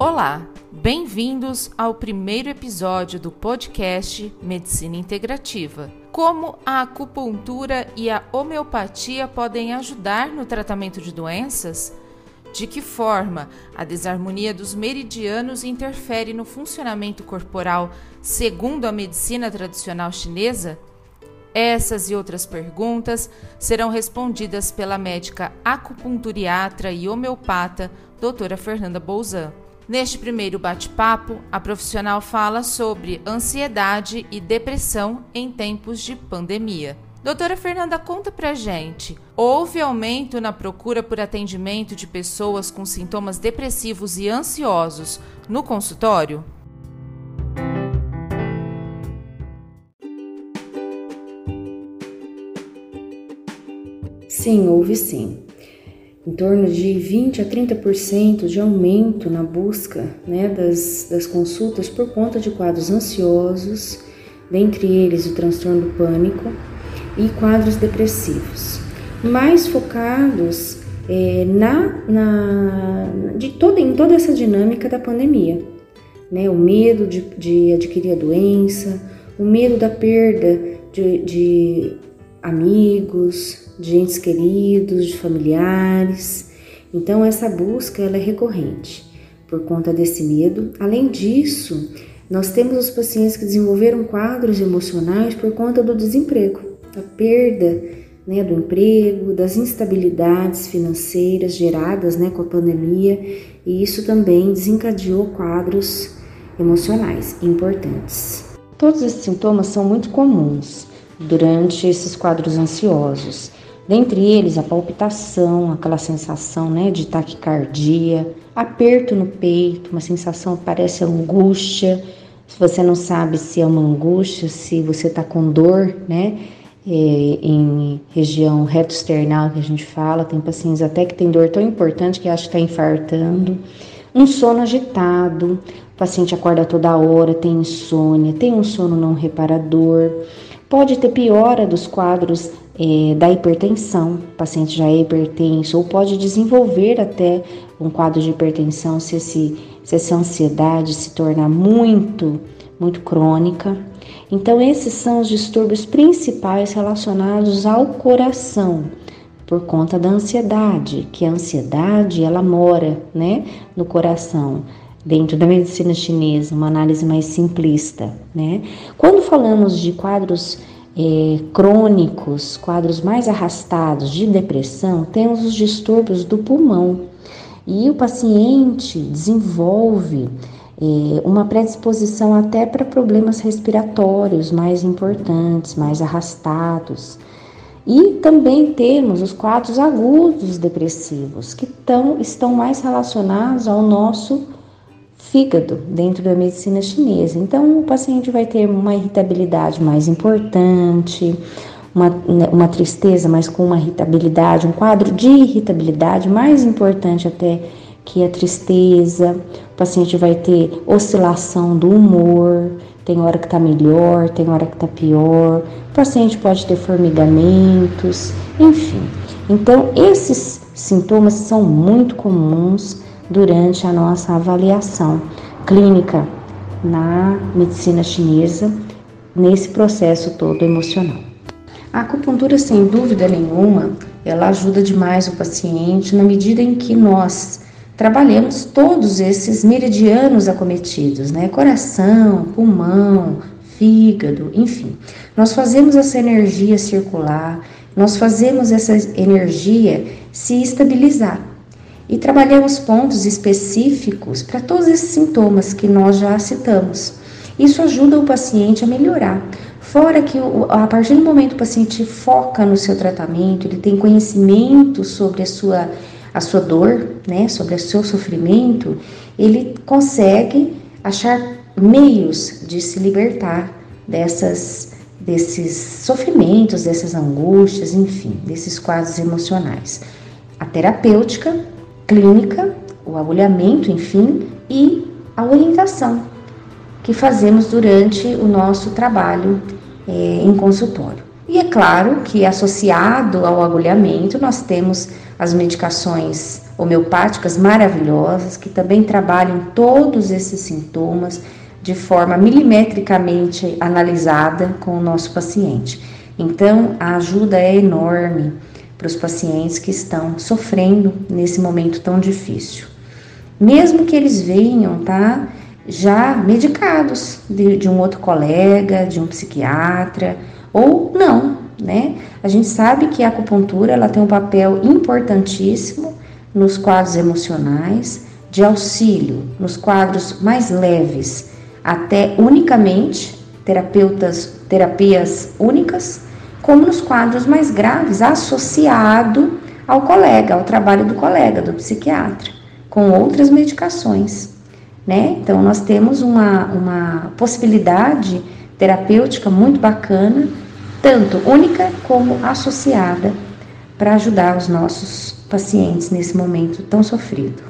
Olá, bem-vindos ao primeiro episódio do podcast Medicina Integrativa. Como a acupuntura e a homeopatia podem ajudar no tratamento de doenças? De que forma a desarmonia dos meridianos interfere no funcionamento corporal segundo a medicina tradicional chinesa? Essas e outras perguntas serão respondidas pela médica acupunturiatra e homeopata doutora Fernanda Bouzan. Neste primeiro bate-papo, a profissional fala sobre ansiedade e depressão em tempos de pandemia. Doutora Fernanda, conta pra gente: houve aumento na procura por atendimento de pessoas com sintomas depressivos e ansiosos no consultório? Sim, houve sim em torno de 20 a 30% de aumento na busca né, das, das consultas por conta de quadros ansiosos, dentre eles o transtorno do pânico e quadros depressivos, mais focados é, na, na, de toda, em toda essa dinâmica da pandemia. Né, o medo de, de adquirir a doença, o medo da perda de, de amigos, de entes queridos, de familiares. Então essa busca ela é recorrente por conta desse medo. Além disso, nós temos os pacientes que desenvolveram quadros emocionais por conta do desemprego, da perda né, do emprego, das instabilidades financeiras geradas né, com a pandemia, e isso também desencadeou quadros emocionais importantes. Todos esses sintomas são muito comuns durante esses quadros ansiosos Dentre eles, a palpitação, aquela sensação né, de taquicardia, aperto no peito, uma sensação que parece angústia. Se você não sabe se é uma angústia, se você está com dor, né? É, em região reto-external que a gente fala, tem pacientes até que tem dor tão importante que acha que está infartando. Um sono agitado, o paciente acorda toda hora, tem insônia, tem um sono não reparador. Pode ter piora dos quadros é, da hipertensão, o paciente já é hipertenso, ou pode desenvolver até um quadro de hipertensão se, esse, se essa ansiedade se tornar muito, muito crônica. Então, esses são os distúrbios principais relacionados ao coração, por conta da ansiedade, que a ansiedade ela mora, né, no coração dentro da medicina chinesa, uma análise mais simplista, né? Quando falamos de quadros é, crônicos, quadros mais arrastados de depressão, temos os distúrbios do pulmão e o paciente desenvolve é, uma predisposição até para problemas respiratórios mais importantes, mais arrastados. E também temos os quadros agudos depressivos, que tão, estão mais relacionados ao nosso fígado dentro da medicina chinesa. Então, o paciente vai ter uma irritabilidade mais importante, uma, né, uma tristeza, mas com uma irritabilidade, um quadro de irritabilidade mais importante até que a tristeza. O paciente vai ter oscilação do humor, tem hora que está melhor, tem hora que está pior. O paciente pode ter formigamentos, enfim. Então, esses sintomas são muito comuns durante a nossa avaliação clínica na medicina chinesa, nesse processo todo emocional. A acupuntura, sem dúvida nenhuma, ela ajuda demais o paciente na medida em que nós trabalhamos todos esses meridianos acometidos, né? Coração, pulmão, fígado, enfim. Nós fazemos essa energia circular, nós fazemos essa energia se estabilizar e trabalhamos pontos específicos para todos esses sintomas que nós já citamos. Isso ajuda o paciente a melhorar. Fora que a partir do momento que o paciente foca no seu tratamento, ele tem conhecimento sobre a sua, a sua dor, né, sobre o seu sofrimento, ele consegue achar meios de se libertar dessas desses sofrimentos, dessas angústias, enfim, desses quadros emocionais. A terapêutica clínica, o agulhamento, enfim, e a orientação que fazemos durante o nosso trabalho é, em consultório. E é claro que associado ao agulhamento nós temos as medicações homeopáticas maravilhosas que também trabalham todos esses sintomas de forma milimetricamente analisada com o nosso paciente. Então, a ajuda é enorme para os pacientes que estão sofrendo nesse momento tão difícil. Mesmo que eles venham, tá? Já medicados de, de um outro colega, de um psiquiatra, ou não, né? A gente sabe que a acupuntura ela tem um papel importantíssimo nos quadros emocionais, de auxílio nos quadros mais leves, até unicamente terapeutas, terapias únicas, como nos quadros mais graves, associado ao colega, ao trabalho do colega, do psiquiatra, com outras medicações. Né? Então, nós temos uma, uma possibilidade terapêutica muito bacana, tanto única como associada, para ajudar os nossos pacientes nesse momento tão sofrido.